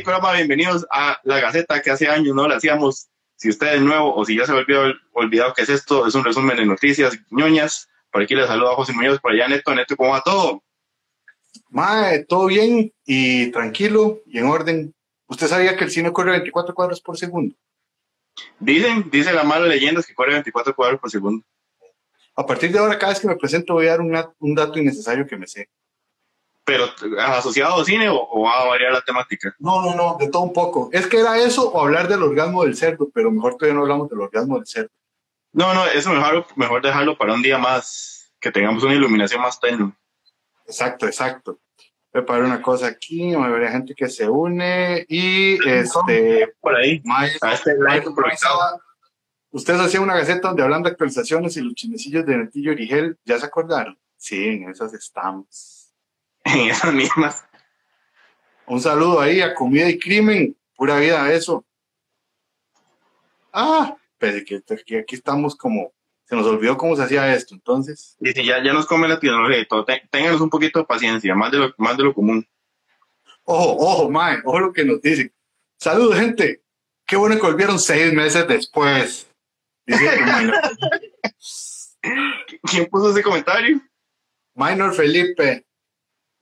Corama, bienvenidos a La Gaceta, que hace años no la hacíamos. Si usted es nuevo o si ya se volvió olvidado qué es esto, es un resumen de noticias ñoñas. Por aquí les saluda José Muñoz, por allá Neto, Neto, ¿cómo va todo? Mae, todo bien y tranquilo y en orden. ¿Usted sabía que el cine corre 24 cuadros por segundo? Dicen, dice la mala leyenda que corre 24 cuadros por segundo. A partir de ahora, cada vez que me presento voy a dar un dato innecesario que me sé. ¿Pero asociado al cine o, va a variar la temática? No, no, no, de todo un poco. Es que era eso o hablar del orgasmo del cerdo, pero mejor todavía no hablamos del orgasmo del cerdo. No, no, eso mejor, mejor dejarlo para un día más, que tengamos una iluminación más tenue. Exacto, exacto. Preparar una cosa aquí, a gente que se une y este. Por ahí. a este live Ustedes hacían una gaceta donde hablan de actualizaciones y los chinecillos de Netillo Origel. ¿Ya se acordaron? Sí, en esas estamos. En esas mismas. Un saludo ahí a Comida y Crimen. Pura vida eso. Ah, pero que, aquí estamos como. Se nos olvidó cómo se hacía esto, entonces. Dice, ya, ya nos come la tecnología y todo. Ténganos un poquito de paciencia, más de lo, más de lo común. Ojo, ojo, mae, ojo lo que nos dice. Saludos, gente. Qué bueno que volvieron seis meses después. ¿Quién puso ese comentario? Minor Felipe.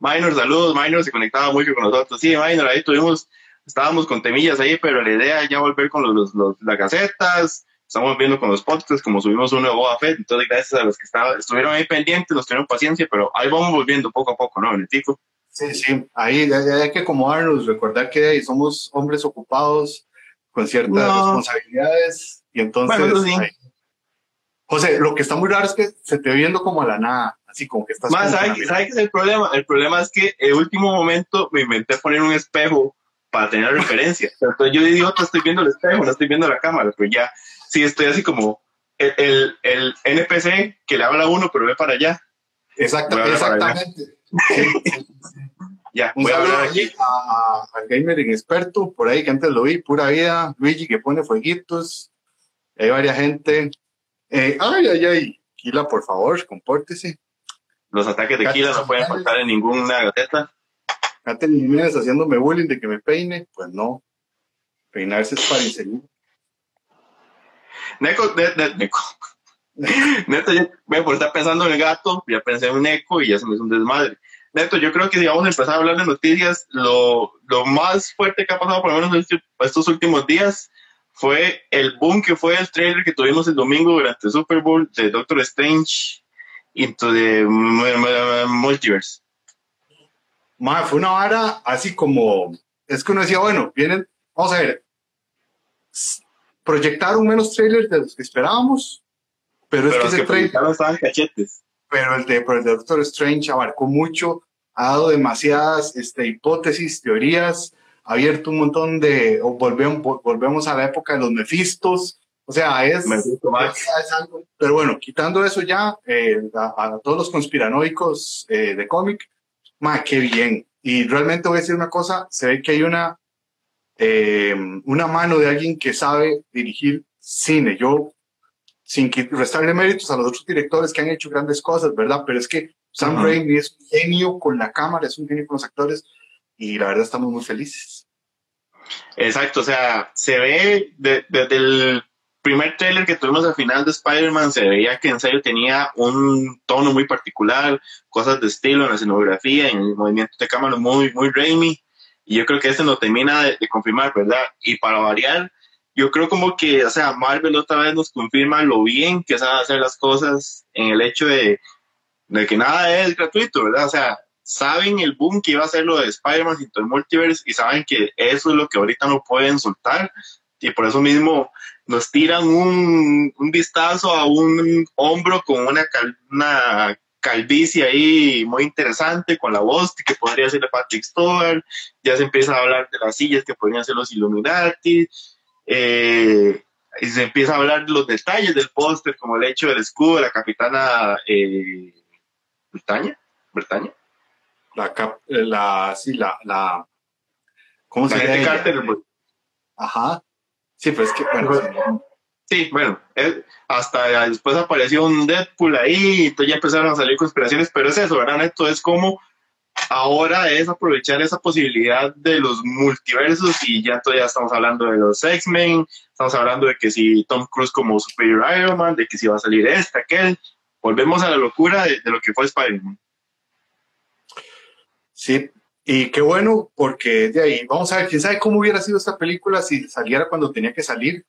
Minor, saludos, Minor se conectaba mucho con nosotros. Sí, Minor, ahí tuvimos, estábamos con temillas ahí, pero la idea es ya volver con los, las gacetas, estamos viendo con los podcasts, como subimos uno de Boba Fett, entonces gracias a los que estuvieron ahí pendientes, nos tuvieron paciencia, pero ahí vamos volviendo poco a poco, ¿no, Benetico? Sí, sí, ahí hay que acomodarnos, recordar que somos hombres ocupados con ciertas responsabilidades y entonces, José, lo que está muy raro es que se te viendo como a la nada, así como que estás. Más, ¿sabes qué es el problema? El problema es que en el último momento me inventé poner un espejo para tener referencia. Entonces yo digo, estoy viendo el espejo, no estoy viendo la cámara, pero ya, sí estoy así como el, el, NPC que le habla a uno, pero ve para allá. Exacto, exactamente. ya, un saludo aquí al gamer experto, por ahí que antes lo vi, pura vida, Luigi que pone fueguitos, hay varias gente. Eh, ay, ay, ay. Kila, por favor, compórtese. Los ataques de Kila no pueden faltar en ninguna gateta. Katy Jiménez haciéndome bullying de que me peine. Pues no. Peinarse es para inseguro. Neco, Neco. Neto, me por estar pensando en el gato, ya pensé en un eco y ya se me hizo un desmadre. Neto, yo creo que si vamos a empezar a hablar de noticias, lo, lo más fuerte que ha pasado por lo menos estos últimos días fue el boom que fue el trailer que tuvimos el domingo durante el Super Bowl de Doctor Strange into the Multiverse. fue una vara así como, es que uno decía, bueno, vienen, vamos a ver, proyectaron menos trailers de los que esperábamos, pero, es que ese trailer... estaban cachetes. Pero el, de, pero el de Doctor Strange abarcó mucho, ha dado demasiadas este, hipótesis, teorías, abierto un montón de, volvemos, volvemos a la época de los Mefistos, o sea, es, algo, pero bueno, quitando eso ya, eh, a, todos los conspiranoicos eh, de cómic, ma, qué bien. Y realmente voy a decir una cosa, se ve que hay una, eh, una mano de alguien que sabe dirigir cine. Yo, sin restarle méritos a los otros directores que han hecho grandes cosas, ¿verdad? Pero es que Sam Raimi es un genio con la cámara, es un genio con los actores, y la verdad estamos muy felices. Exacto, o sea, se ve desde el primer trailer que tuvimos al final de Spider-Man, se veía que en serio tenía un tono muy particular, cosas de estilo en la escenografía, en el movimiento de cámara muy, muy Raimi, y yo creo que este lo termina de, confirmar, ¿verdad? Y para variar, yo creo como que, o sea, Marvel otra vez nos confirma lo bien que sabe hacer las cosas en el hecho de, de que nada es gratuito, ¿verdad? O sea, saben el boom que iba a ser lo de Spider-Man y todo el multiverse y saben que eso es lo que ahorita no pueden soltar y por eso mismo nos tiran un, un vistazo a un hombro con una, una calvicie ahí muy interesante con la voz que podría ser de Patrick Stewart, ya se empieza a hablar de las sillas que podrían ser los Illuminati, eh, y se empieza a hablar de los detalles del póster, como el hecho del escudo de la capitana eh, Bretaña, Bretaña, la, la, sí, la, la, ¿cómo se llama? Ajá. Sí, pues que, bueno. Sí, bueno, hasta después apareció un Deadpool ahí, y ya empezaron a salir conspiraciones, pero es eso, ¿verdad? Esto es como ahora es aprovechar esa posibilidad de los multiversos y ya todavía estamos hablando de los X-Men, estamos hablando de que si Tom Cruise como Superior Iron Man, de que si va a salir este, aquel, volvemos a la locura de, lo que fue Spider-Man. Sí, y qué bueno, porque de ahí, vamos a ver, quién sabe cómo hubiera sido esta película si saliera cuando tenía que salir,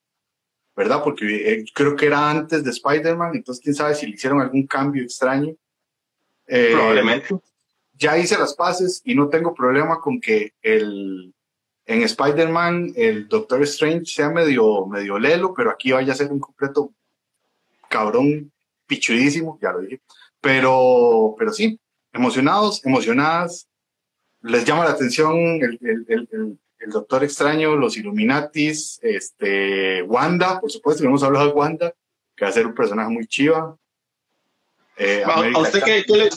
¿verdad? Porque eh, creo que era antes de Spider-Man, entonces quién sabe si le hicieron algún cambio extraño. Eh, Probablemente ya hice las paces y no tengo problema con que el, en Spider-Man el Doctor Strange sea medio, medio lelo, pero aquí vaya a ser un completo cabrón pichudísimo, ya lo dije. Pero, pero sí, emocionados, emocionadas. Les llama la atención el, el, el, Doctor Extraño, los Illuminatis, este, Wanda, por supuesto, hemos hablado de Wanda, que va a ser un personaje muy chiva. Eh, ¿A usted qué, qué, le,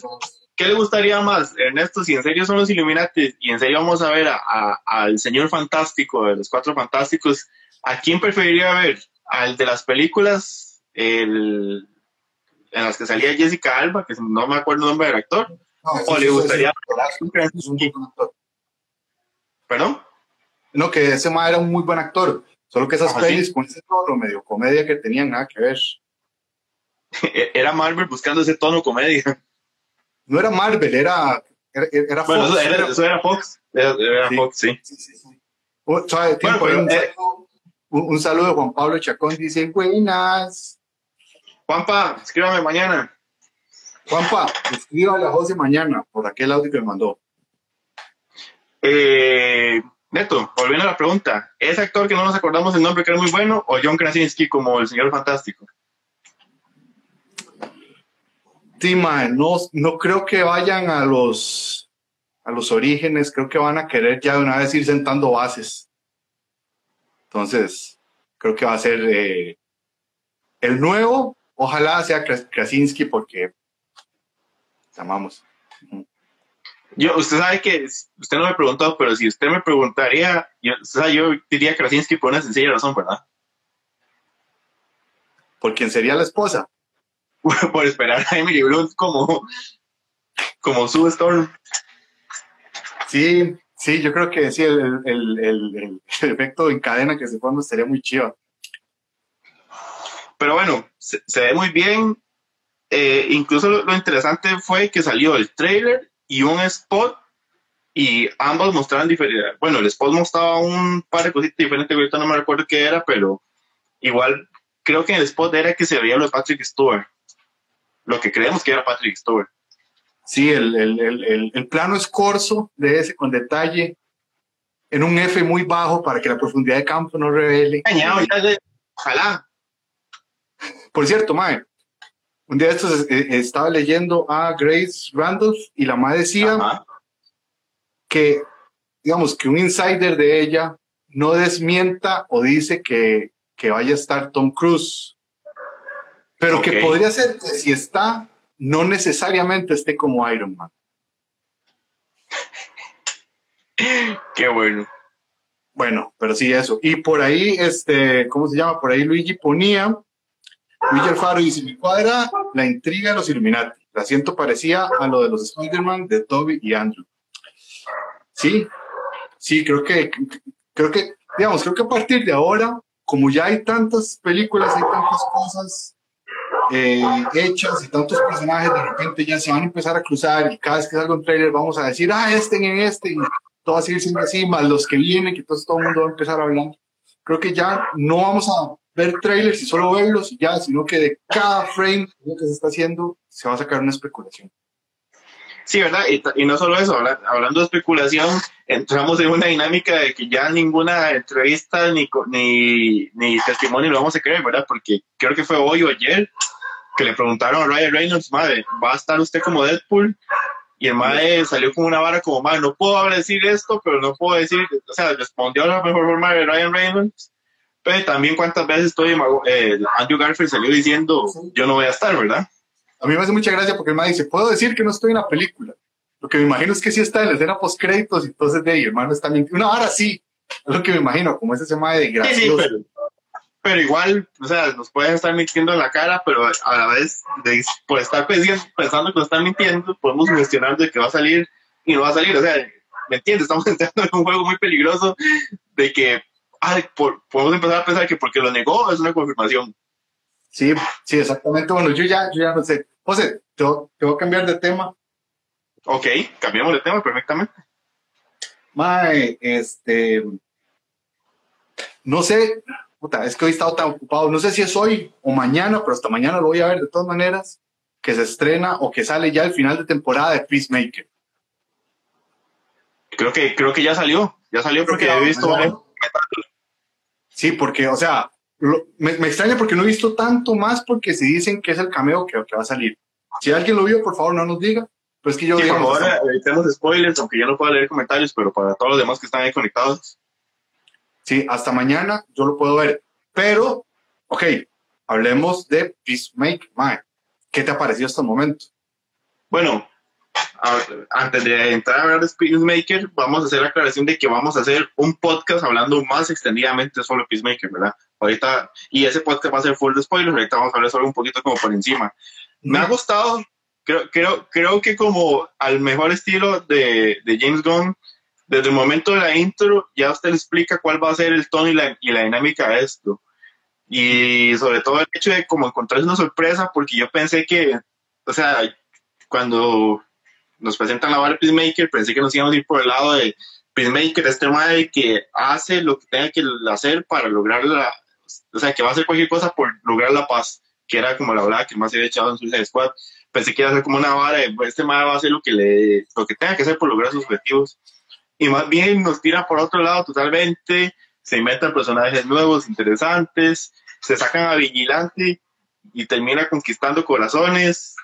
¿Qué le gustaría más, Ernesto? Si en serio son los Illuminati y en serio vamos a ver al señor fantástico de los cuatro fantásticos, ¿a quién preferiría ver? ¿Al de las películas en las que salía Jessica Alba, que no me acuerdo el nombre del actor? ¿O le gustaría ¿Perdón? No, que ese ma era un muy buen actor, solo que esas pelis con ese tono medio comedia que tenían nada que ver. Era Marvel buscando ese tono comedia no era Marvel, era, era, Fox. Bueno, eso era, Fox. Era, Fox, sí. sí, sí, sí. un, saludo, de Juan Pablo Chacón, dice, buenas. Juanpa, escríbame mañana. Juanpa, escríbale a José mañana por aquel audio que me mandó. Eh, Neto, volviendo a la pregunta, ¿ese actor que no nos acordamos el nombre que era muy bueno o John Krasinski como el señor fantástico? Sí, no, no creo que vayan a los, a los orígenes, creo que van a querer ya de una vez ir sentando bases. Entonces, creo que va a ser eh, el nuevo, ojalá sea Krasinski porque llamamos. Yo, usted sabe que, usted no me preguntó, pero si usted me preguntaría, yo, yo diría Krasinski por una sencilla razón, ¿verdad? ¿Por quién sería la esposa? por esperar a Emily Blunt como, como su Storm. Sí, sí, yo creo que sí, el, el, el, efecto en cadena que se forma sería muy chido. Pero bueno, se, ve muy bien. Eh, incluso lo, interesante fue que salió el trailer y un spot y ambos mostraban diferente. Bueno, el spot mostraba un par de cositas diferentes, ahorita no me recuerdo qué era, pero igual creo que en el spot era que se veía lo de Patrick Stewart lo que creemos que era Patrick Stewart. Sí, el, el, el, plano es corso de ese con detalle, en un F muy bajo para que la profundidad de campo no revele. ojalá. Por cierto, Mae, un día estos eh, estaba leyendo a Grace Randolph y la Mae decía que, digamos, que un insider de ella no desmienta o dice que, que vaya a estar Tom Cruise pero que podría ser que si está, no necesariamente esté como Iron Man. Qué bueno. Bueno, pero sí, eso. Y por ahí, este, ¿cómo se llama? Por ahí Luigi ponía, Luigi Alfaro dice, mi cuadra la intriga de los Illuminati. El asiento parecía a lo de los Spider-Man de Toby y Andrew. Sí, sí, creo que, creo que, digamos, creo que a partir de ahora, como ya hay tantas películas, hay tantas cosas eh, hechas y tantos personajes de repente ya se van a empezar a cruzar y cada vez que salga un trailer vamos a decir, ah, este en este, y todo va a seguir siendo así, más los que vienen, que entonces todo el mundo va a empezar a hablar. Creo que ya no vamos a ver trailers y solo verlos y ya, sino que de cada frame que se está haciendo se va a sacar una especulación. Sí, ¿verdad? Y, no solo eso, hablando de especulación, entramos en una dinámica de que ya ninguna entrevista ni, ni, ni testimonio lo vamos a creer, ¿verdad? Porque creo que fue hoy o ayer que le preguntaron a Ryan Reynolds, madre, ¿va a estar usted como Deadpool? Y el madre salió con una vara como, madre, no puedo decir esto, pero no puedo decir, o sea, respondió a la mejor forma de Ryan Reynolds, pero también cuántas veces estoy, eh, Andrew Garfield salió diciendo, yo no voy a estar, ¿verdad? A mí me hace mucha gracia porque el madre dice, puedo decir que no estoy en la película. Lo que me imagino es que sí está en la escena post créditos, entonces de ahí, hermano, está mintiendo. Una vara sí, es lo que me imagino, como ese tema de gracioso. Sí, sí, pero igual, o sea, nos pueden estar mintiendo en la cara, pero a la vez, de, por estar pensando que nos están mintiendo, podemos cuestionar de que va a salir y no va a salir. O sea, ¿me entiendes? Estamos entrando en un juego muy peligroso de que ay, podemos empezar a pensar que porque lo negó es una confirmación. Sí, sí, exactamente. Bueno, yo ya, yo ya no sé. José, te voy a cambiar de tema. Ok, cambiamos de tema perfectamente. Mae, este. No sé, puta, es que hoy he estado tan ocupado. No sé si es hoy o mañana, pero hasta mañana lo voy a ver de todas maneras. Que se estrena o que sale ya el final de temporada de Peacemaker. Creo que, creo que ya salió. Ya salió porque he visto. Sí, porque, o sea, me, extraña porque no he visto tanto más porque si dicen que es el cameo que, que va a salir. Si alguien lo vio, por favor, no nos diga. Pero es que yo sí, por favor, evitemos spoilers, aunque yo no pueda leer comentarios, pero para todos los demás que están ahí conectados. Sí, hasta mañana yo lo puedo ver. Pero, ok, hablemos de Peacemaker. ¿Qué te ha parecido hasta el momento? Bueno, antes de entrar a hablar de Peacemaker, vamos a hacer la aclaración de que vamos a hacer un podcast hablando más extendidamente sobre Peacemaker, ¿verdad? Ahorita, y ese podcast va a ser full de spoilers, ahorita vamos a hablar solo un poquito como por encima. Me ha gustado, creo, creo, creo que como al mejor estilo de, de James Gunn, desde el momento de la intro ya usted le explica cuál va a ser el tono y la, y la dinámica de esto. Y sobre todo el hecho de como encontrarse una sorpresa, porque yo pensé que, o sea, cuando nos presentan la barra Peacemaker, pensé que nos íbamos a ir por el lado de Peacemaker, este madre que hace lo que tenga que hacer para lograr la, o sea, que va a hacer cualquier cosa por lograr la paz, que era como la verdad que más se había echado en Suicide Squad. Pensé que iba a ser como una vara de, pues, este madre va a hacer lo que le, lo que tenga que hacer por lograr sus objetivos. Y más bien nos tira por otro lado totalmente, se inventan personajes nuevos, interesantes, se sacan a Vigilante y termina conquistando corazones,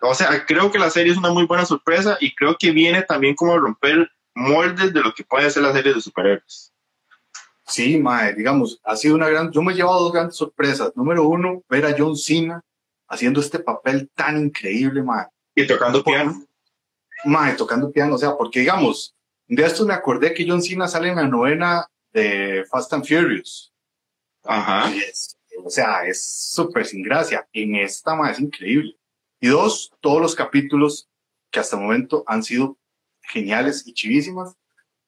o sea, creo que la serie es una muy buena sorpresa y creo que viene también como a romper moldes de lo que puede ser la serie de superhéroes. Sí, mae, digamos, ha sido una gran, yo me he llevado dos grandes sorpresas. Número uno, ver a John Cena haciendo este papel tan increíble, mae. Y tocando piano. Mae, tocando piano, o sea, porque digamos, de esto me acordé que John Cena sale en la novena de Fast and Furious. Ajá. o sea, es súper sin gracia. En esta, mae, es increíble. Y dos, todos los capítulos que hasta el momento han sido geniales y chivísimas.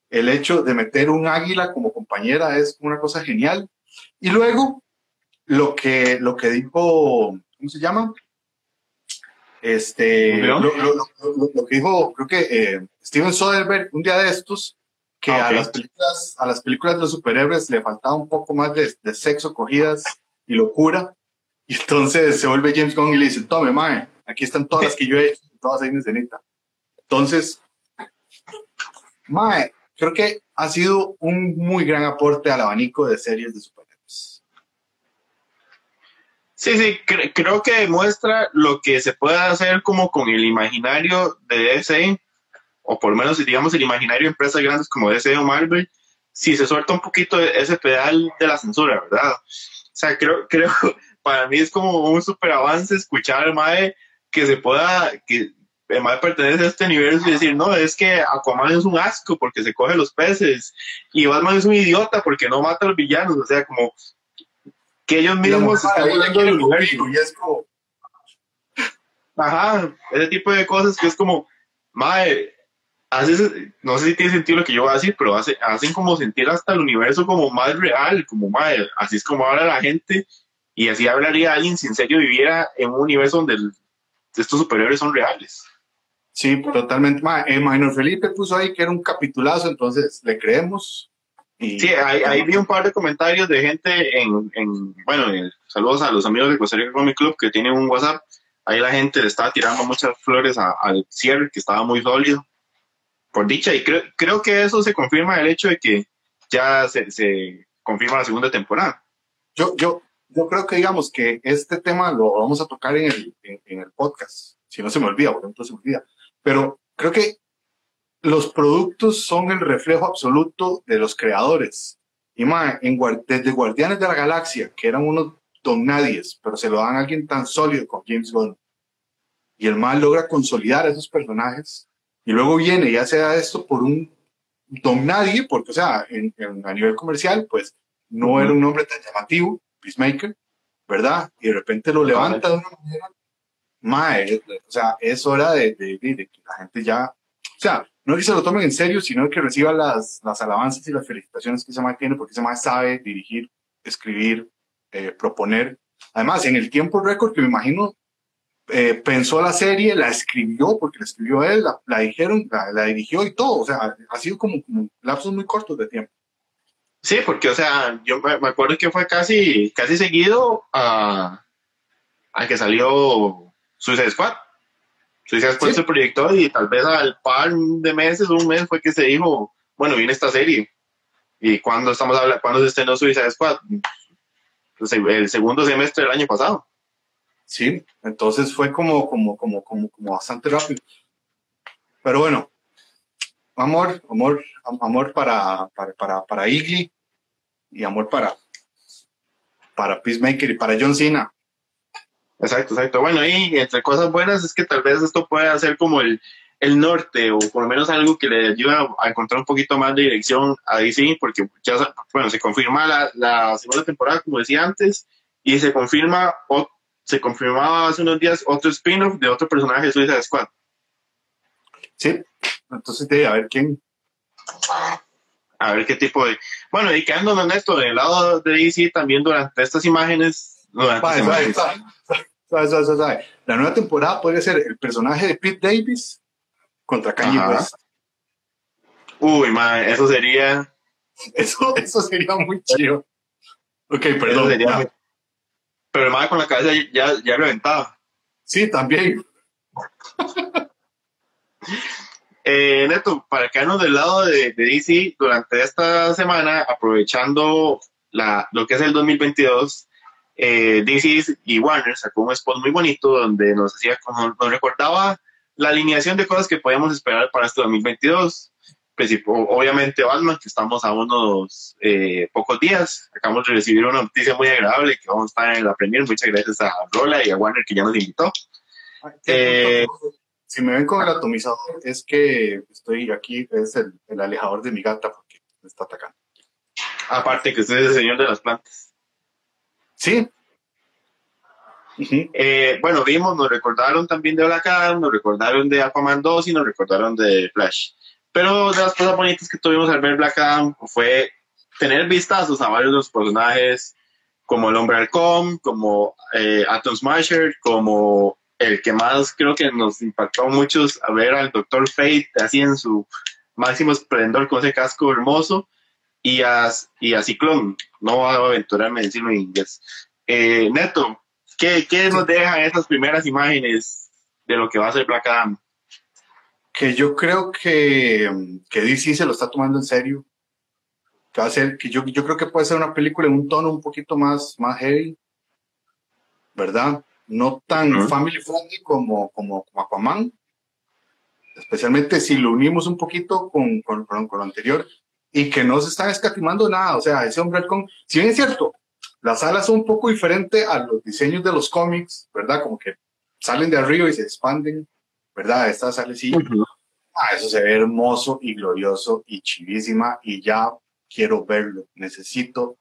El hecho de meter un águila como compañera es una cosa genial. Y luego, lo que, lo que dijo, ¿cómo se llama? Este, lo, que dijo, creo que eh, Steven Soderbergh un día de estos, que ah, a, las películas, a las películas de los superhéroes le faltaba un poco más de, de sexo, cogidas y locura. Y entonces se vuelve James Gunn y le dice, tome, mae, Aquí están todas las que yo he hecho, todas ahí en escenita. Entonces, Mae, creo que ha sido un muy gran aporte al abanico de series de superhéroes. Sí, sí, creo que demuestra lo que se puede hacer como con el imaginario de DC, o por lo menos digamos el imaginario de empresas grandes como DC o Marvel, si se suelta un poquito ese pedal de la censura, ¿verdad? O sea, creo, creo, para mí es como un super avance escuchar al Mae que se pueda, que además pertenece a este universo y decir, no, es que Aquaman es un asco porque se coge los peces y Batman es un idiota porque no mata a los villanos, o sea, como que ellos mismos están viendo el universo. Y es como... Ajá, ese tipo de cosas que es como, madre, haces, no sé si tiene sentido lo que yo voy a decir, pero hace, hacen como sentir hasta el universo como más real, como madre, así es como habla la gente y así hablaría alguien si en serio viviera en un universo donde el estos superiores son reales. Sí, totalmente. Ma, eh, Minor Felipe puso ahí que era un capitulazo, entonces le creemos. Sí, ahí, vi un par de comentarios de gente en, en bueno, eh, saludos a los amigos de Costa Rica Comic Club que tienen un WhatsApp. Ahí la gente le estaba tirando muchas flores al cierre, que estaba muy sólido. Por dicha, y creo, creo que eso se confirma el hecho de que ya se, se confirma la segunda temporada. Yo, yo, yo creo que digamos que este tema lo vamos a tocar en el, en, el podcast, si no se me olvida, por ejemplo se me olvida, pero creo que los productos son el reflejo absoluto de los creadores. Y más, en, desde Guardianes de la Galaxia, que eran unos don nadies, pero se lo dan a alguien tan sólido como James Gunn. Y el mal logra consolidar a esos personajes. Y luego viene y hace esto por un don nadie, porque, o sea, en, a nivel comercial, pues no era un nombre tan llamativo Peacemaker, ¿verdad? Y de repente lo levanta de una manera, mae, o sea, es hora de, que la gente ya sea, no que se lo tomen en serio, sino que reciba las, las alabanzas y las felicitaciones que ese man tiene, porque ese man sabe dirigir, escribir, eh, proponer. Además, en el tiempo récord que me imagino, eh, pensó la serie, la escribió, porque la escribió él, la, dijeron, la, dirigió y todo. O sea, ha sido como, como lapsos muy cortos de tiempo. Sí, porque, o sea, yo me acuerdo que fue casi, casi seguido a, a que salió Suicide Squad. Suicide Squad se proyectó y tal vez al par de meses, un mes fue que se dijo, bueno, viene esta serie. ¿Y cuando estamos hablando, cuando se estrenó Suicide Squad? Pues, el segundo semestre del año pasado. Sí, entonces fue como, como, como, como, como bastante rápido. Pero bueno, amor, amor, amor para, para, para, para Iggy y amor para, para Peacemaker y para John Cena. Exacto, exacto. Bueno, y entre cosas buenas es que tal vez esto pueda ser como el, el norte o por lo menos algo que le ayuda a encontrar un poquito más de dirección a DC, porque ya, bueno, se confirma la, la segunda temporada, como decía antes, y se confirma, o, se confirmaba hace unos días otro spin-off de otro personaje de Suicide Squad. Sí, entonces a ver quién. A ver qué tipo de. Bueno, y quedando en esto, del lado de DC, también durante estas imágenes. Durante la nueva temporada podría ser el personaje de Pete Davis contra Kanye West. Uy, man, eso sería. Eso, eso sería muy chido. Ok, perdón. Sería... Pero más con la cabeza ya, ya reventaba. Sí, también. Eh, Neto, para quedarnos del lado de, de, DC, durante esta semana, aprovechando la, lo que es el 2022, eh, DC y Warner sacó un spot muy bonito donde nos hacía, nos recordaba la alineación de cosas que podíamos esperar para este 2022. Obviamente Batman, que estamos a unos eh, pocos días. Acabamos de recibir una noticia muy agradable que vamos a estar en la premier. Muchas gracias a Rola y a Warner que ya nos invitó. Eh, si me ven con el atomizador, es que estoy aquí, es el, el alejador de mi gata porque me está atacando. Aparte que usted es el señor de las plantas. Sí. Eh, bueno, vimos, nos recordaron también de Black nos recordaron de Aquaman 2 y nos recordaron de Flash. Pero de las cosas bonitas que tuvimos al ver Black Adam fue tener vistazos a varios de los personajes, como el Hombre Halcón, como eh, Atom Smasher, como el que más creo que nos impactó a muchos a ver al Doctor Fate así en su máximo esplendor con ese casco hermoso y a, y a Ciclón. No voy a aventurarme a decirlo en inglés. Eh, Neto, ¿qué, ¿qué, nos dejan esas primeras imágenes de lo que va a ser Black Adam? Que yo creo que, que DC se lo está tomando en serio. Que va a ser, que yo, yo creo que puede ser una película en un tono un poquito más, más heavy, ¿verdad? No tan family friendly como, como, como, Aquaman, especialmente si lo unimos un poquito con, con, con, con lo anterior, y que no se están escatimando nada. O sea, ese hombre halcón, si bien es cierto, las alas son un poco diferentes a los diseños de los cómics, ¿verdad? Como que salen de arriba y se expanden, ¿verdad? Esta sale así. Ah, eso se ve hermoso y glorioso y chivísima y ya quiero verlo, necesito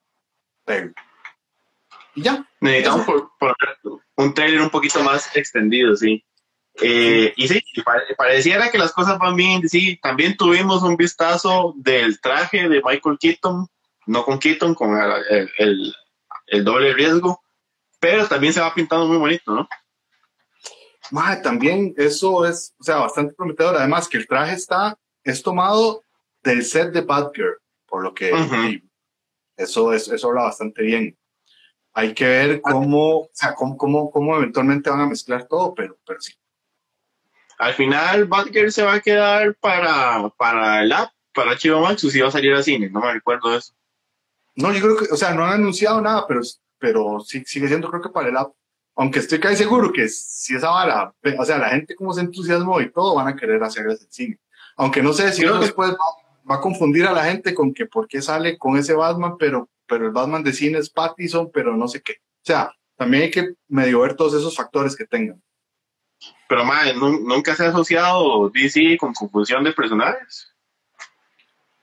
verlo. Y ya. Necesitamos por, un trailer un poquito más extendido, sí. Eh, y sí, pareciera que las cosas van bien. Sí, también tuvimos un vistazo del traje de Michael Keaton, no con Keaton, con el, el, doble riesgo, pero también se va pintando muy bonito, ¿no? también eso es, o sea, bastante prometedor. Además, que el traje está, es tomado del set de Batgirl, por lo que eso, es, eso habla bastante bien. Hay que ver cómo, o sea, cómo, cómo, cómo eventualmente van a mezclar todo, pero, pero sí. Al final, Batgirl se va a quedar para, para el app, para Chivo Max, o si va a salir al cine, no me recuerdo eso. No, yo creo que, o sea, no han anunciado nada, pero, pero sí, sigue siendo, creo que para el app. Aunque estoy casi seguro que si esa vara, o sea, la gente como se entusiasmó y todo, van a querer hacer ese cine. Aunque no sé si después va, a confundir a la gente con que por qué sale con ese Batman, pero, pero el Batman de cine es Pattison, pero no sé qué. O sea, también hay que medio ver todos esos factores que tengan. Pero, madre, ¿nunca se ha asociado DC con confusión de personajes?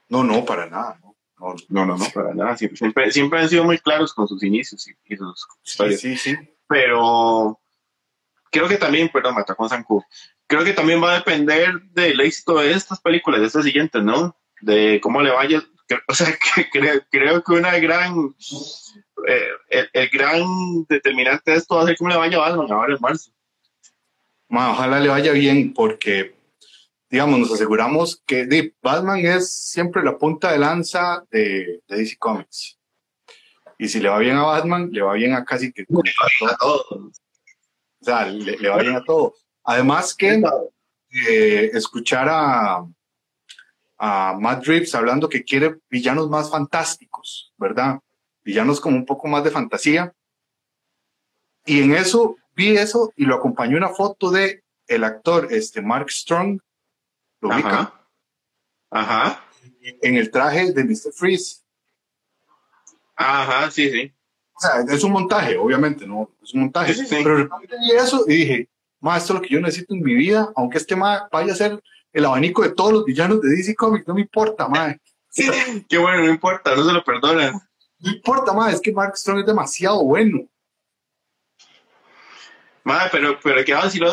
No, no, para nada. No, no, no, no, para nada. Siempre, siempre, han sido muy claros con sus inicios y, sus historias. Sí, sí, Pero creo que también, perdón, me atacó Sanku. creo que también va a depender del éxito de estas películas, de estas siguientes, ¿no? De cómo le vaya. O sea, que creo, creo que una gran. Eh, el, gran determinante de esto va a ser cómo le vaya a Batman ahora en marzo. ojalá le vaya bien, porque, digamos, nos aseguramos que Batman es siempre la punta de lanza de, de DC Comics. Y si le va bien a Batman, le va bien a casi que a todos. O sea, le, le va bien a todo. Además que eh, escuchar a, a Matt Reeves hablando que quiere villanos más fantásticos, ¿verdad? Villanos como un poco más de fantasía. Y en eso vi eso y lo acompañó una foto de el actor este Mark Strong. ¿Lo ubica? Ajá. En el traje de Mr. Freeze. Ajá, sí, sí. O sea, es un montaje, obviamente, ¿no? Es un montaje. Pero vi eso y dije, más esto es lo que yo necesito en mi vida, aunque este ma vaya a ser el abanico de todos los villanos de DC Comics, no me importa, ma. Qué bueno, no importa, no se lo perdonan. No importa, ma, es que Mark Strong es demasiado bueno. Ma, pero, pero que va a decir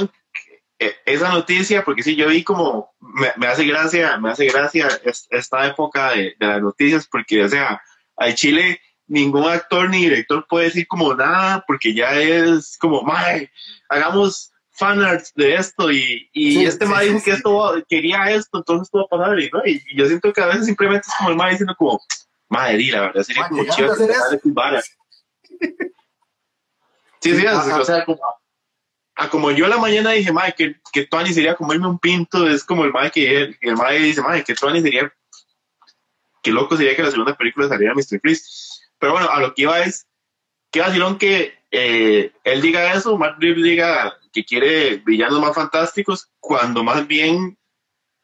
esa noticia, porque sí, yo vi como, me, hace gracia, me hace gracia esta época de, de las noticias, porque, o sea, al Chile ningún actor ni director puede decir como nada, porque ya es como, mae, hagamos fanarts de esto y, y este sí, dijo que esto quería esto, entonces esto va a pasar. Y, ¿no? y, yo siento que a veces simplemente es como el mae diciendo como, madre, la verdad sería como chido Sí, sí, o sea, como, a como yo la mañana dije, madre, que, que Tony sería comerme un pinto, es como el mae que el mae dice, madre, que Tony sería, qué loco sería que la segunda película saliera Mr. Freeze. Pero bueno, a lo que iba es, qué vacilón que eh, él diga eso, Matt Reeves diga que quiere villanos más fantásticos, cuando más bien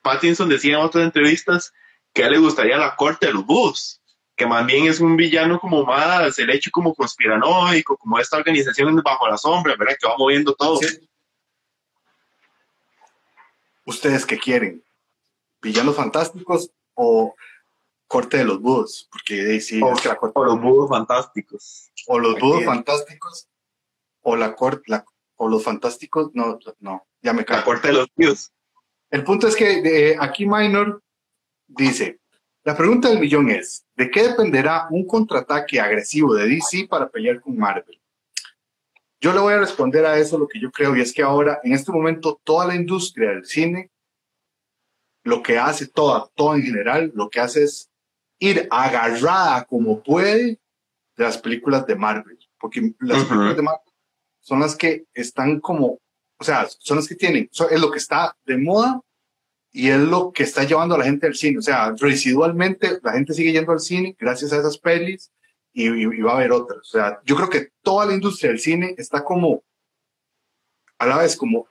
Pattinson decía en otras entrevistas que a él le gustaría la corte de los búhos, que más bien es un villano como más el hecho como conspiranoico, como esta organización bajo la sombra, ¿verdad? Que va moviendo todo. ¿Ustedes qué quieren? ¿Villanos fantásticos o corte de los búhos? Porque sí, o, es que la corte... o los búhos fantásticos. O los búhos fantásticos o la corte, la, o los fantásticos, no, no, ya me cae. La corte de los tíos. El punto es que de, aquí Minor dice, la pregunta del millón es, ¿de qué dependerá un contraataque agresivo de DC para pelear con Marvel? Yo le voy a responder a eso lo que yo creo, y es que ahora, en este momento, toda la industria del cine, lo que hace, toda, todo en general, lo que hace es ir agarrada como puede de las películas de Marvel, porque las películas de Marvel son las que están como, o sea, son las que tienen, es lo que está de moda y es lo que está llevando a la gente al cine. O sea, residualmente la gente sigue yendo al cine gracias a esas pelis y, va a haber otras. O sea, yo creo que toda la industria del cine está como, a la vez, como,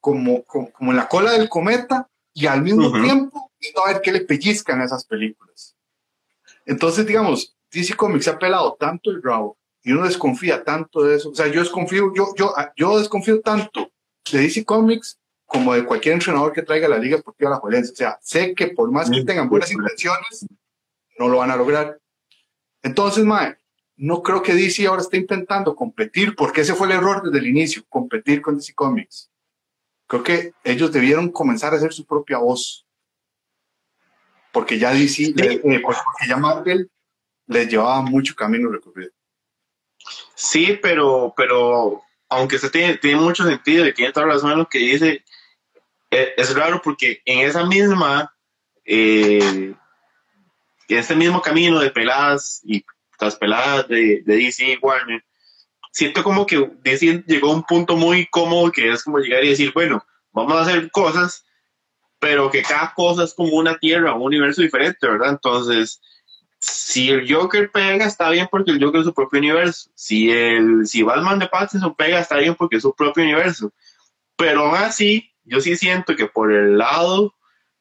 como, como, en la cola del cometa y al mismo tiempo a ver qué le pellizcan a esas películas. Entonces, digamos, DC Comics ha pelado tanto el rabo y uno desconfía tanto de eso. O sea, yo desconfío, yo, yo, yo desconfío tanto de DC Comics como de cualquier entrenador que traiga la Liga Deportiva La. O sea, sé que por más que tengan buenas intenciones, no lo van a lograr. Entonces, Mae, no creo que DC ahora esté intentando competir, porque ese fue el error desde el inicio, competir con DC Comics. Creo que ellos debieron comenzar a hacer su propia voz. Porque ya DC, eh, porque ya Marvel les llevaba mucho camino recorrido. Sí, pero, pero aunque se tiene, tiene mucho sentido y tiene toda razón en lo que dice, eh, es, raro porque en esa misma, eh, en ese mismo camino de peladas y las peladas de, de DC y Warner, siento como que DC llegó a un punto muy cómodo que es como llegar y decir, bueno, vamos a hacer cosas, pero que cada cosa es como una tierra, un universo diferente, ¿verdad? Entonces, si el Joker pega, está bien porque el Joker es su propio universo. Si, el, si Batman de Pattinson pega, está bien porque es su propio universo. Pero aún así, yo sí siento que por el lado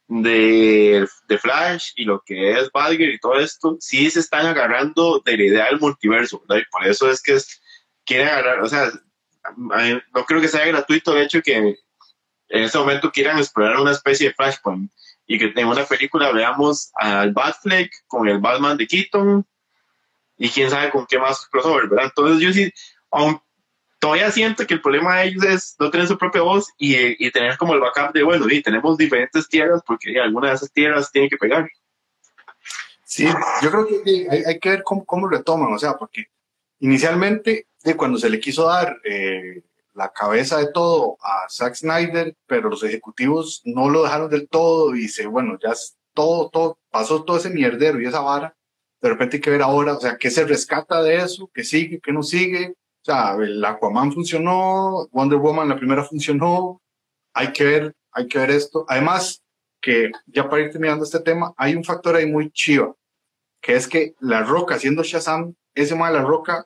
de, de Flash y lo que es Badger y todo esto, sí se están agarrando de la idea del multiverso, ¿verdad? Y por eso es que es, quieren agarrar, o sea, no creo que sea gratuito el hecho que en este momento quieran explorar una especie de Flashpoint y que en una película veamos al Batfleck con el Batman de Keaton y quién sabe con qué más crossover, ¿verdad? Entonces yo sí, todavía siento que el problema de ellos es no tener su propia voz y, y tener como el backup de, bueno, y tenemos diferentes tierras porque alguna de esas tierras tiene que pegar. Sí, yo creo que hay, hay que ver cómo, cómo, retoman, o sea, porque inicialmente, de cuando se le quiso dar eh, la cabeza de todo a Zack Snyder, pero los ejecutivos no lo dejaron del todo y se, bueno, ya todo, todo, pasó todo ese mierdero y esa vara, de repente hay que ver ahora, o sea, qué se rescata de eso, qué sigue, qué no sigue, o sea, el Aquaman funcionó, Wonder Woman la primera funcionó, hay que ver, hay que ver esto. Además, que ya para ir terminando este tema, hay un factor ahí muy chiva, que es que La Roca, haciendo Shazam, ese mal La Roca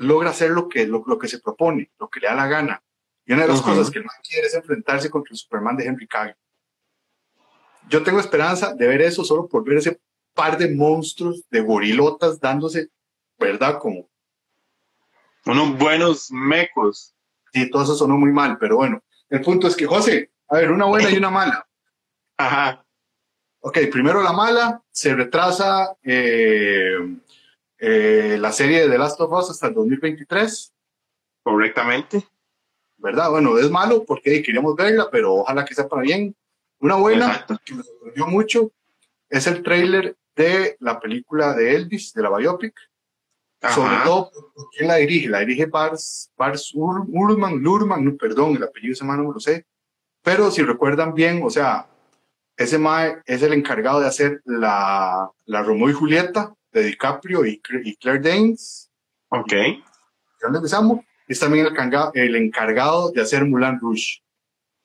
logra hacer lo que, lo, que se propone, lo que le da la gana. Y una de las cosas que el quiere es enfrentarse contra el Superman de Henry Cavill. Yo tengo esperanza de ver eso solo por ver ese par de monstruos, de gorilotas dándose, ¿verdad? Como... Unos buenos mecos. Sí, todo eso sonó muy mal, pero bueno. El punto es que, José, a ver, una buena y una mala. Ajá. Ok, primero la mala, se retrasa eh, eh, la serie de The Last of Us hasta el 2023. Correctamente. ¿Verdad? Bueno, es malo porque queríamos verla, pero ojalá que sea para bien. Una buena, que me sorprendió mucho, es el tráiler de la película de Elvis, de la biopic. Sobre todo, ¿quién la dirige? La dirige Bars, Bars Urman, Lurman, perdón, el apellido ese no lo sé. Pero si recuerdan bien, o sea, ese Mae es el encargado de hacer la, la Romeo y Julieta de DiCaprio y, Claire Danes. Ok. Ya empezamos. Es también el encargado, el encargado de hacer Mulan Rouge.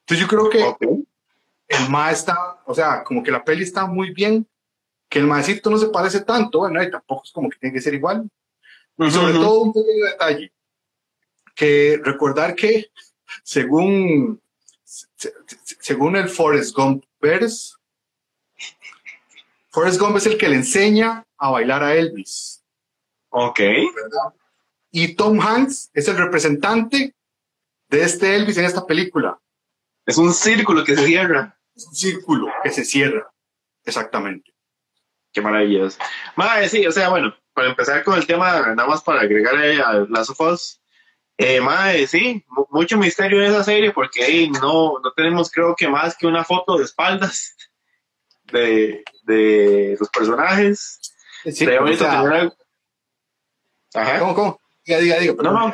Entonces yo creo que el Mae está, o sea, como que la peli está muy bien, que el Maecito no se parece tanto, bueno, y tampoco es como que tiene que ser igual. Y sobre todo un pequeño detalle, que recordar que según, según el Forrest Gump Verse, Forrest Gump es el que le enseña a bailar a Elvis. Ok. Y Tom Hanks es el representante de este Elvis en esta película. Es un círculo que se cierra. Es un círculo que se cierra. Exactamente. Qué maravilloso. Madre, sí, o sea, bueno, para empezar con el tema, nada más para agregar a las of eh, madre, sí, mucho misterio en esa serie porque no, no tenemos creo que más que una foto de espaldas de, de los personajes. Sería bonito tener Ajá. ¿Cómo, cómo? Diga, diga, diga. No, no,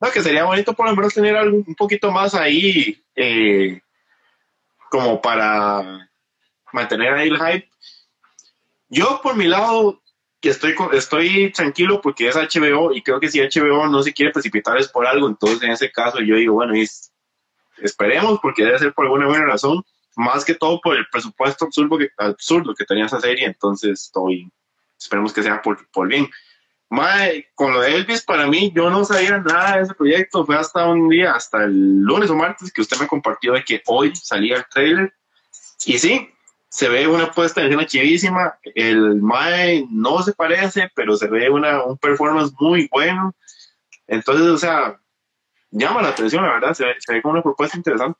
no, que sería bonito por lo menos tener algo un poquito más ahí, eh, como para mantener ahí el hype. Yo, por mi lado, que estoy, estoy tranquilo porque es HBO y creo que si HBO no se quiere precipitar es por algo, entonces en ese caso yo digo, bueno, esperemos porque debe ser por alguna buena razón más que todo por el presupuesto absurdo que, absurdo que tenía esa serie, entonces estoy, esperemos que sea por, por bien. con lo de Elvis, para mí, yo no sabía nada de ese proyecto, fue hasta un día, hasta el lunes o martes, que usted me compartió de que hoy salía el trailer, y sí, se ve una puesta en escena chivísima, el Mae no se parece, pero se ve una, un performance muy bueno, entonces, o sea, llama la atención, la verdad, se ve, se ve como una propuesta interesante.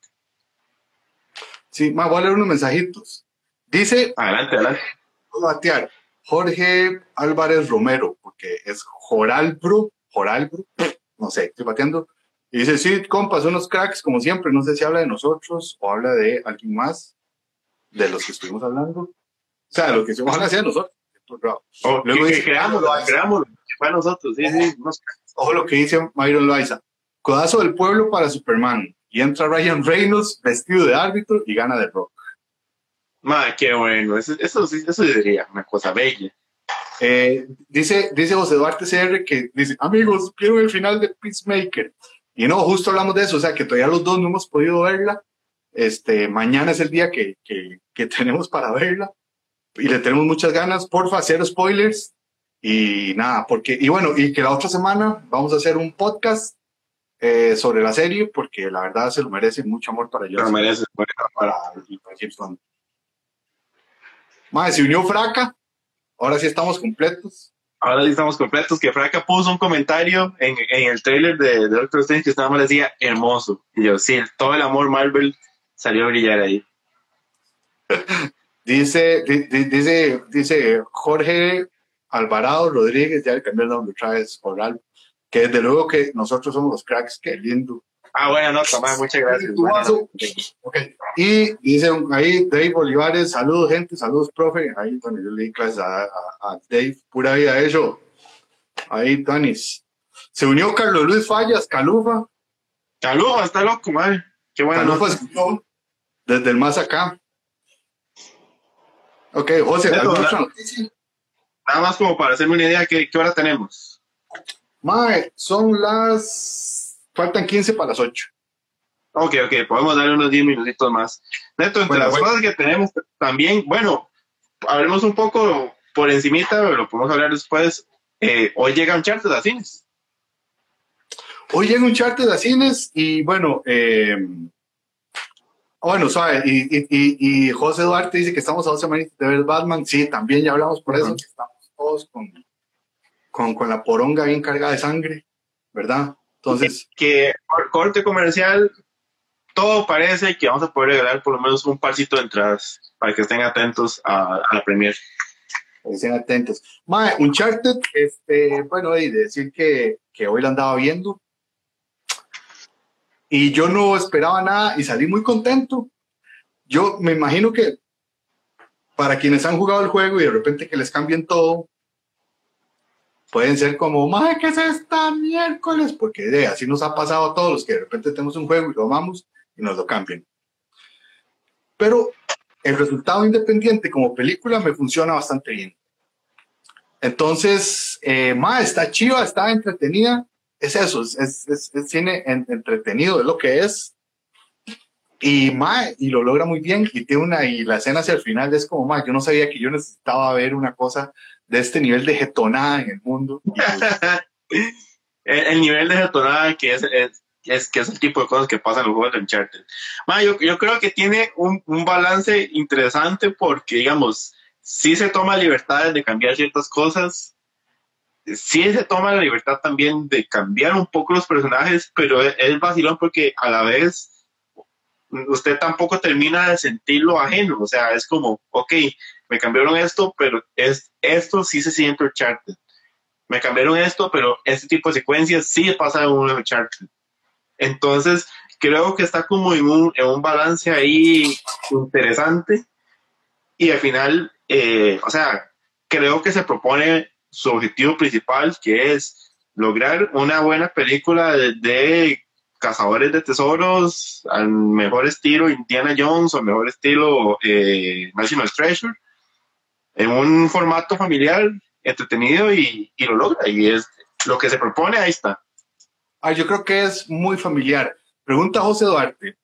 Sí, más voy a leer unos mensajitos. Dice. Adelante, adelante. Batear. Jorge Álvarez Romero, porque es Joralbro, Joralbro, no sé, estoy bateando. Y dice, sí, compas, unos cracks, como siempre, no sé si habla de nosotros o habla de alguien más, de los que estuvimos hablando. O sea, lo que se van a hacer nosotros. Oh, Luego dice, creamos, creamos, fue nosotros, sí, sí, Ojo lo que dice Myron Loaiza. Codazo del pueblo para Superman y entra Ryan Reynolds vestido de árbitro y gana de rock. Ma, qué bueno, eso, eso, eso sería una cosa bella. Eh, dice, dice José Duarte CR que dice, amigos, quiero el final de Peacemaker. Y no, justo hablamos de eso, o sea, que todavía los dos no hemos podido verla. Este, mañana es el día que, que, que tenemos para verla y le tenemos muchas ganas. Porfa, cero spoilers. Y nada, porque, y bueno, y que la otra semana vamos a hacer un podcast eh, sobre la serie, porque la verdad se lo merece mucho amor para ellos. Lo merece, para, para James Bond. Madre, se unió Fraca, ahora sí estamos completos. Ahora sí estamos completos, que Fraca puso un comentario en, en el trailer de, Doctor Strange que estaba más decía hermoso. Y yo, sí, todo el amor Marvel salió a brillar ahí. dice, dice, dice Jorge Alvarado Rodríguez, ya le cambió el nombre otra vez por algo que desde luego que nosotros somos los cracks, qué lindo. Ah, bueno, no, Tomás, muchas gracias. Okay. Y dicen ahí Dave Olivares, saludos gente, saludos profe. Ahí, Tony, yo le di clases a, a, Dave, pura vida eso. Ahí, Tanis. Se unió Carlos Luis Fallas, Calufa. Calufa, está loco, madre. Qué bueno. Calufa unió desde el más acá. Ok, José, ¿alguna? Nada más como para hacerme una idea, ¿qué, qué hora tenemos? Mae, son las. Faltan 15 para las 8. Ok, ok, podemos darle unos 10 minutitos más. Neto, entre las cosas que tenemos también, bueno, hablemos un poco por encimita, pero lo podemos hablar después. Eh, hoy llega un charter de cines. Hoy llega un charter de cines y bueno, eh, bueno, sabe, y, y, y, José Duarte dice que estamos a dos semanas de ver Batman. Sí, también ya hablamos por eso, que estamos todos con, con, con, la poronga bien cargada de sangre, ¿verdad? Entonces. Que, por corte comercial, todo parece que vamos a poder regalar por lo menos un parcito de entradas para que estén atentos a, la premier. Estén atentos. Mae, Uncharted, este, bueno, y decir que, que hoy la andaba viendo y yo no esperaba nada y salí muy contento. Yo me imagino que para quienes han jugado el juego y de repente que les cambien todo, pueden ser como, madre, ¿qué es esta miércoles? Porque de, así nos ha pasado a todos los que de repente tenemos un juego y lo amamos y nos lo cambian. Pero el resultado independiente como película me funciona bastante bien. Entonces, eh, está chiva, está entretenida es eso, es, es, es cine entretenido, es lo que es. Y, ma, y lo logra muy bien. Y tiene una, y la escena hacia el final es como, ma, yo no sabía que yo necesitaba ver una cosa de este nivel de jetonada en el mundo. el, nivel de jetonada que es, es, que es el tipo de cosas que pasan en los juegos de Uncharted. Ma, yo, yo creo que tiene un, un balance interesante porque, digamos, sí se toma libertades de cambiar ciertas cosas, sí se toma la libertad también de cambiar un poco los personajes, pero es, vacilón porque a la vez usted tampoco termina de sentirlo ajeno, o sea, es como, ok, me cambiaron esto, pero es, esto sí se siente Uncharted. Me cambiaron esto, pero este tipo de secuencias sí pasa en un Uncharted. Entonces, creo que está como en un, balance ahí interesante y al final, eh, o sea, creo que se propone su objetivo principal, que es lograr una buena película de, cazadores de tesoros al mejor estilo Indiana Jones o mejor estilo eh, National Treasure, en un formato familiar, entretenido y, lo logra. Y es lo que se propone, ahí está. Ah, yo creo que es muy familiar. Pregunta José Duarte.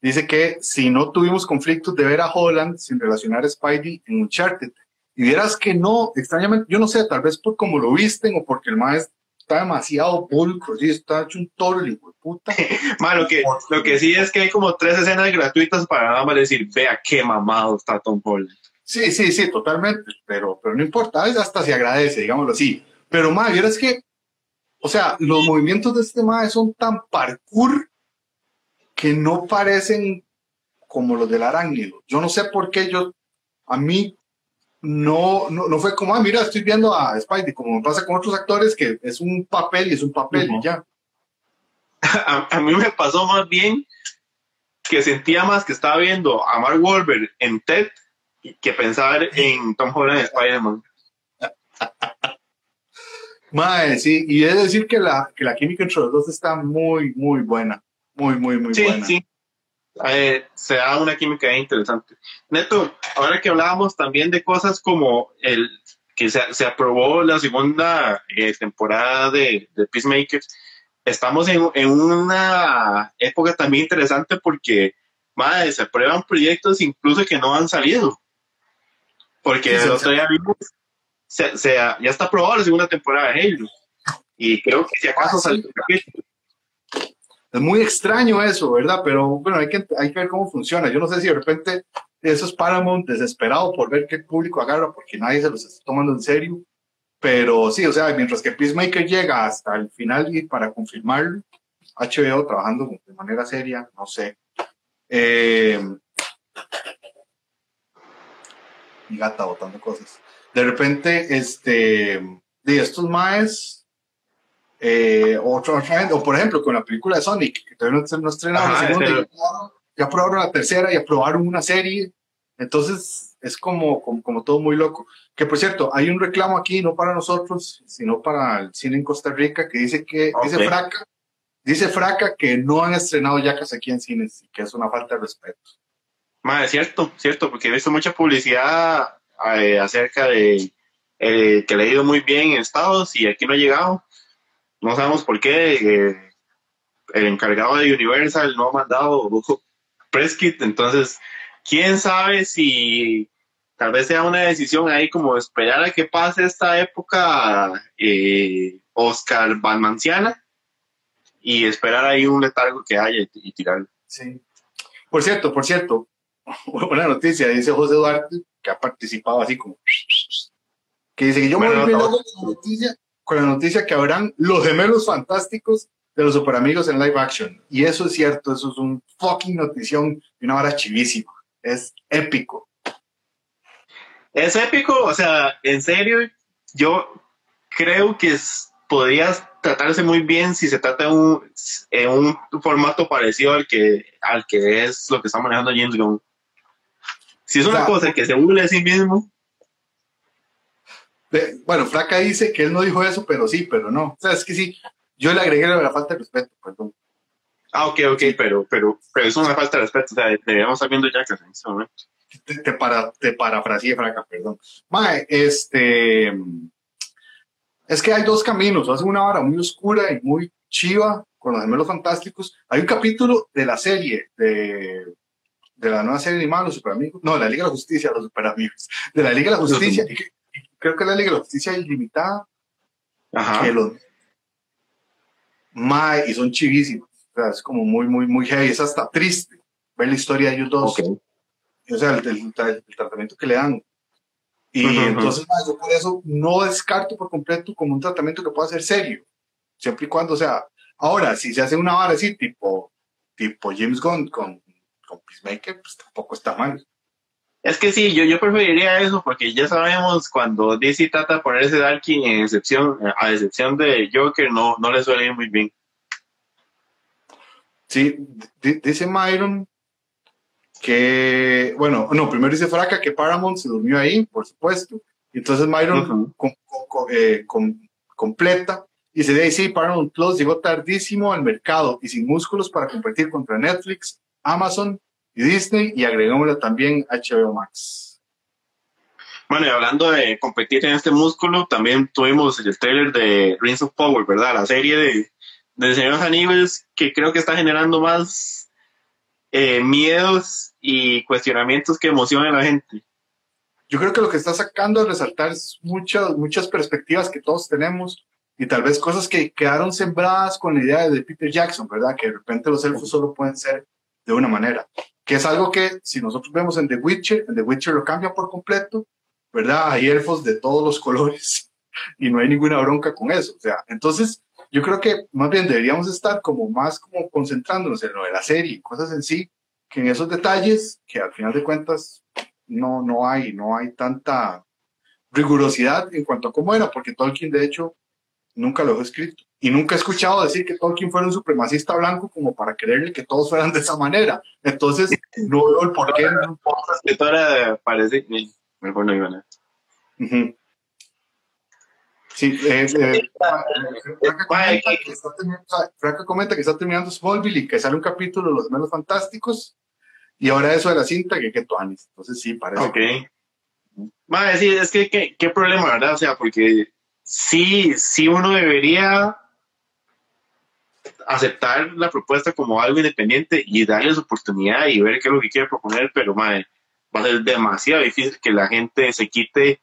Dice que si no tuvimos conflictos de ver a Holland sin relacionar a Spidey en Uncharted, y vieras que no, extrañamente, yo no sé, tal vez por cómo lo visten o porque el maestro está demasiado pulcro, sí, está hecho un toro, hijo de puta. lo, que, lo que sí es que hay como tres escenas gratuitas para nada más decir, vea qué mamado está Tom Holland. Sí, sí, sí, totalmente, pero, pero no importa, hasta se agradece, digámoslo así. Pero, más vieras que, o sea, los movimientos de este maestro son tan parkour que no parecen como los del arácnido. Yo no sé por qué yo, a mí no, no, no, fue como, ah, mira, estoy viendo a Spidey, como pasa con otros actores, que es un papel y es un papel y ya. A, mí me pasó más bien que sentía más que estaba viendo a Mark Wahlberg en Ted que pensar en Tom Holland en Spider-Man. Mae, sí, y es decir que la, que la química entre los dos está muy, muy buena. Muy, muy, muy buena. Sí, sí. Eh, se da una química interesante. Neto, ahora que hablábamos también de cosas como el que se, se aprobó la segunda eh, temporada de, de Peacemaker, estamos en, en, una época también interesante porque madre, se aprueban proyectos incluso que no han salido. Porque el otro día vimos, se, ya está aprobada la segunda temporada de Halo. Y creo que si acaso ah, es muy extraño eso, ¿verdad? Pero bueno, hay que, hay que ver cómo funciona. Yo no sé si de repente eso es Paramount desesperado por ver qué público agarra porque nadie se los está tomando en serio. Pero sí, o sea, mientras que Peacemaker llega hasta el final y para confirmarlo, HBO trabajando de manera seria, no sé. Eh, mi gata botando cosas. De repente, este, de estos maes Eh, otro, o por ejemplo, con la película de Sonic, que todavía no, no estrenaron la segunda, ya, ya aprobaron la tercera y aprobaron una serie. Entonces, es como, como, como, todo muy loco. Que por cierto, hay un reclamo aquí, no para nosotros, sino para el cine en Costa Rica, que dice que, okay. dice Fraca, dice Fraca que no han estrenado yacas aquí en cines y que es una falta de respeto. Es cierto, cierto, porque he visto mucha publicidad eh, acerca de eh, que le ha ido muy bien en Estados y aquí no ha llegado. No sabemos por qué. Eh, el encargado de Universal no ha mandado press kit, entonces, quién sabe si tal vez sea una decisión ahí como esperar a que pase esta época eh, Oscar Banmanciana y esperar ahí un letargo que haya y, y tirarlo. Sí. Por cierto, por cierto, una noticia, dice José Duarte, que ha participado así como que dice que yo bueno, me volví loco con la, noticia, con la noticia que habrán los gemelos fantásticos de los super amigos en live action. Y eso es cierto, eso es un fucking notición y una vara chivísima. Es épico. Es épico, o sea, en serio, yo creo que es, podrías tratarse muy bien si se trata de un, en un formato parecido al que, al que es lo que está manejando James Gunn. Si es una o sea, cosa que se burle de sí mismo, de, bueno, Flaca dice que él no dijo eso, pero sí, pero no. O sea, es que sí, yo le agregué la falta de respeto, perdón. Ah, ok, ok, pero, pero, pero es una falta de respeto. O sea, deberíamos estar viendo Jackass en este momento. Te, te, para, te parafraseé, Fraca, perdón. Mae, este. Es que hay dos caminos. Hace una hora muy oscura y muy chiva con los gemelos fantásticos. Hay un capítulo de la serie de, de la nueva serie animada, Los Super Amigos. No, de la Liga de la Justicia, Los Super Amigos. De la Liga de la Justicia. creo que la Liga de la Justicia Ilimitada. Ajá. Que los, Mae, y son chivísimos. O sea, es como muy, muy, muy heavy. Es hasta triste ver la historia de ellos dos. Okay. O sea, el, el, el, tratamiento que le dan. Y uh -huh. entonces, mae, yo por eso no descarto por completo como un tratamiento que pueda ser serio. Siempre y cuando, o sea, ahora, si se hace una vara así, tipo, tipo James Gunn con, con Peacemaker, pues tampoco está mal. Es que sí, yo, yo preferiría eso porque ya sabemos cuando DC trata de ponerse Darky en excepción, a excepción de Joker, no, no le suele ir muy bien. Sí, dice Myron que, bueno, no, primero dice Fraca que Paramount se durmió ahí, por supuesto. Entonces Myron uh -huh. com, com, eh, com, completa y se dice, sí, Paramount Plus llegó tardísimo al mercado y sin músculos para competir contra Netflix, Amazon y Disney y agregámosle también HBO Max. Bueno, y hablando de competir en este músculo, también tuvimos el trailer de Rings of Power, ¿verdad? La serie de, de Señor Aníbales que creo que está generando más eh, miedos y cuestionamientos que emoción en la gente. Yo creo que lo que está sacando a resaltar es muchas, muchas perspectivas que todos tenemos y tal vez cosas que quedaron sembradas con la idea de Peter Jackson, ¿verdad? Que de repente los elfos solo pueden ser de una manera que es algo que si nosotros vemos en The Witcher, en The Witcher lo cambian por completo, ¿verdad? Hay elfos de todos los colores y no hay ninguna bronca con eso. O sea, entonces yo creo que más bien deberíamos estar como más como concentrándonos en lo de la serie, cosas en sí, que en esos detalles que al final de cuentas no, no hay, no hay tanta rigurosidad en cuanto a cómo era, porque Tolkien de hecho nunca lo dejó escrito. Y nunca he escuchado decir que Tolkien fuera un supremacista blanco como para creerle que todos fueran de esa manera. Entonces, no veo el por qué. Escritora parece mejor no iban a. Uh -huh. Sí, eh, eh, Franca, comenta que está Franca comenta que está terminando Smallville y que sale un capítulo de Los Menos Fantásticos y ahora eso de la cinta que que Tuanis. Entonces sí, parece. Ok. Que... Madre, sí, es que qué problema, ¿verdad? O sea, porque sí, sí uno debería aceptar la propuesta como algo independiente y darles oportunidad y ver qué es lo que quiere proponer, pero va a ser demasiado difícil que la gente se quite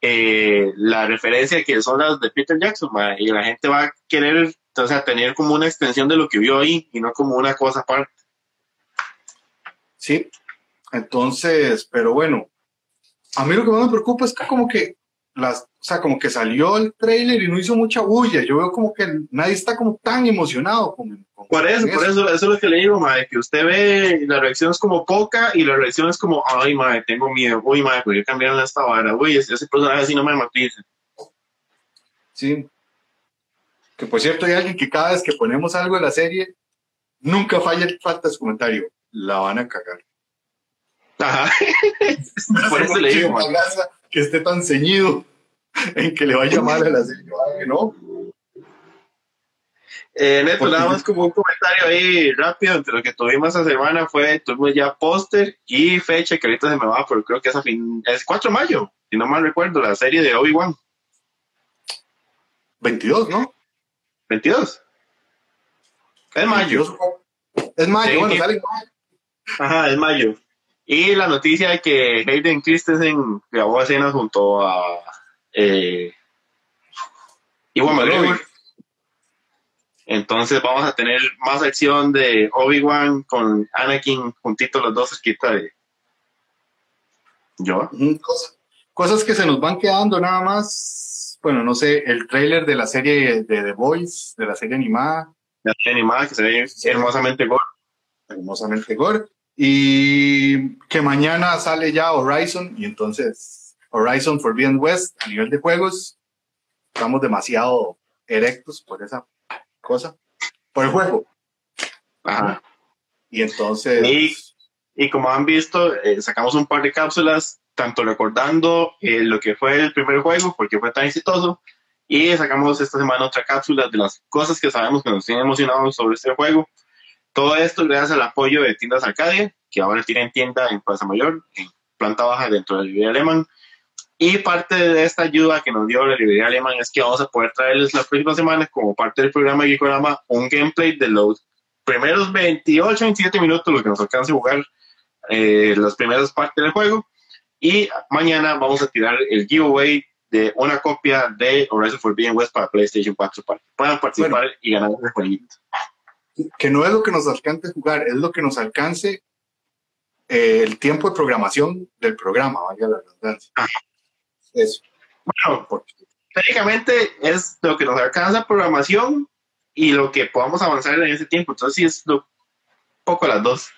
eh, la referencia que son las de Peter Jackson, y la gente va a querer o tener como una extensión de lo que vio ahí y no como una cosa aparte. Sí, entonces, pero bueno, a mí lo que más me preocupa es que como que las, o sea, como que salió el trailer y no hizo mucha bulla. Yo veo como que nadie está como tan emocionado con, con Por eso, con por eso, eso es lo que le digo, madre, que usted ve la reacción es como poca y la reacción es como, ay, madre, tengo miedo, uy, madre, ¿por qué cambiaron esta vara? Uy, ese, ese personaje así no me matiza. Sí. Que por cierto, hay alguien que cada vez que ponemos algo de la serie, nunca falla, falta su comentario. La van a cagar. Ajá. por eso le digo, man. Que esté tan ceñido en que le vaya mal a la serie. ¿No? Eh, Neto, nada más como un comentario ahí rápido entre lo que tuvimos esta semana fue, tuvimos ya póster y fecha que ahorita se me va, pero creo que es a fin, es 4 de mayo, si no mal recuerdo, la serie de Obi-Wan. 22, ¿no? 22. Es mayo. Es mayo, Sí, bueno, sí. sale en mayo. Ajá, es mayo. Y la noticia de que Hayden Christensen grabó escenas junto a eh, Iwan McGregor. Entonces vamos a tener más acción de Obi-Wan con Anakin juntitos los dos cerquita de yo. Cosas que se nos van quedando nada más. Bueno, no sé, el tráiler de la serie de The Voice, de la serie animada, La serie animada que se ve hermosamente gore. hermosamente gore. Y que mañana sale ya Horizon, y entonces Horizon Forbidden West a nivel de juegos. Estamos demasiado erectos por esa cosa, por el juego. Ajá. Y entonces, Y, y como han visto, eh, sacamos un par de cápsulas, tanto recordando eh, lo que fue el primer juego, porque fue tan exitoso, y sacamos esta semana otra cápsula de las cosas que sabemos que nos tienen emocionados sobre este juego. Todo esto gracias al apoyo de Tiendas Arcadia, que ahora tienen tienda en Plaza Mayor, en planta baja dentro de la librería Alemán. Y parte de esta ayuda que nos dio la librería Alemán es que vamos a poder traerles las próximas semanas, como parte del programa Geekorama, un gameplay de los primeros 28, 27 minutos, lo que nos alcance a jugar eh, las primeras partes del juego. Y mañana vamos a tirar el giveaway de una copia de Horizon Forbidden West para PlayStation 4 para que puedan participar Bueno. y ganar ese jueguito. Que no es lo que nos alcance jugar, es lo que nos alcance eh, el tiempo de programación del programa, vaya la redundancia. Eso. Bueno, porque- técnicamente es lo que nos alcanza programación y lo que podamos avanzar en ese tiempo. Entonces, sí, es lo, poco las dos.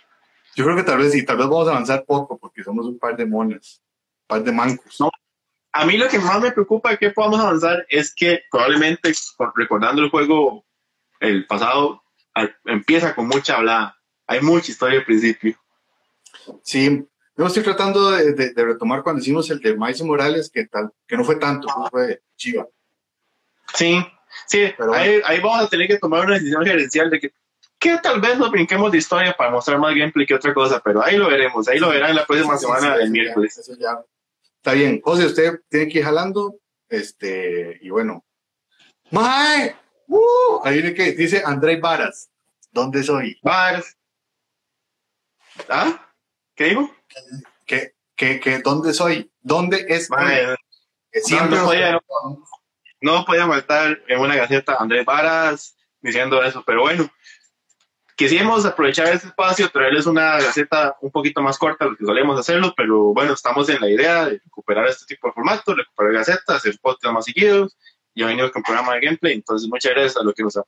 Yo creo que tal vez sí, tal vez vamos a avanzar poco porque somos un par de monos, un par de mancos. No. A mí lo que más me preocupa de que podamos avanzar es que probablemente, recordando el juego, el pasado, empieza con mucha hablada. Hay mucha historia al principio. Sí, yo estoy tratando de, de- de retomar cuando hicimos el de Miles Morales, que, tal, que no fue tanto, fue chiva. Sí, sí, Pero ahí, ahí vamos a tener que tomar una decisión gerencial de que, que tal vez nos brinquemos de historia para mostrar más gameplay que otra cosa, pero ahí lo veremos, ahí lo verán la próxima Sí, sí, semana sí, del miércoles. eso ya. Está bien. José, usted tiene que ir jalando. Este, y bueno. ¡Mae! Ahí viene que dice André Varas. ¿Dónde soy? Bars. ¿Ah? ¿Qué digo? ¿Qué, qué, qué, ¿Dónde soy? ¿Dónde es? Mae, Que siempre no, no podía- no podía faltar en una gaceta Andrés Varas diciendo eso, pero bueno, quisimos aprovechar este espacio, traerles una gaceta un poquito más corta de lo que solemos hacerlo, pero bueno, estamos en la idea de recuperar este tipo de formato, recuperar gacetas, hacer podcasts más seguidos, y venimos con programa de gameplay, entonces muchas gracias a los que nos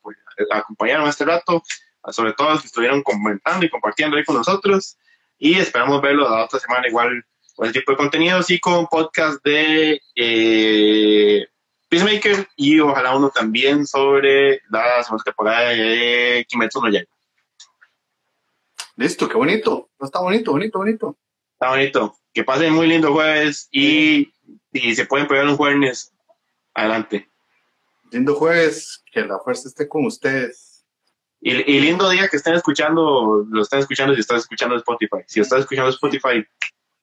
acompañaron este rato, sobre todo a los que estuvieron comentando y compartiendo ahí con nosotros, y esperamos verlo la otra semana igual con ese tipo de contenidos y con podcast de eh, Peacemaker y ojalá uno también sobre la segunda temporada de Kimetsu no Yaiba. Listo, qué bonito. No está bonito, bonito, bonito. Está bonito. Que pasen muy lindo jueves y si se pueden pegar un jueves, adelante. Lindo jueves. Que la fuerza esté con ustedes. Y, y lindo día que estén escuchando, lo estén escuchando si estás escuchando Spotify. Si estás escuchando Spotify,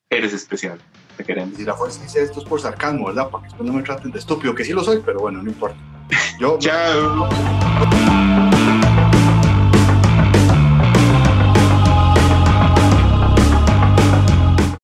eres especial. Te queremos. Y la fuerza dice esto es por sarcasmo, ¿verdad? Para que después no me traten de estúpido, que sí lo soy, pero bueno, no importa. Yo, Chao.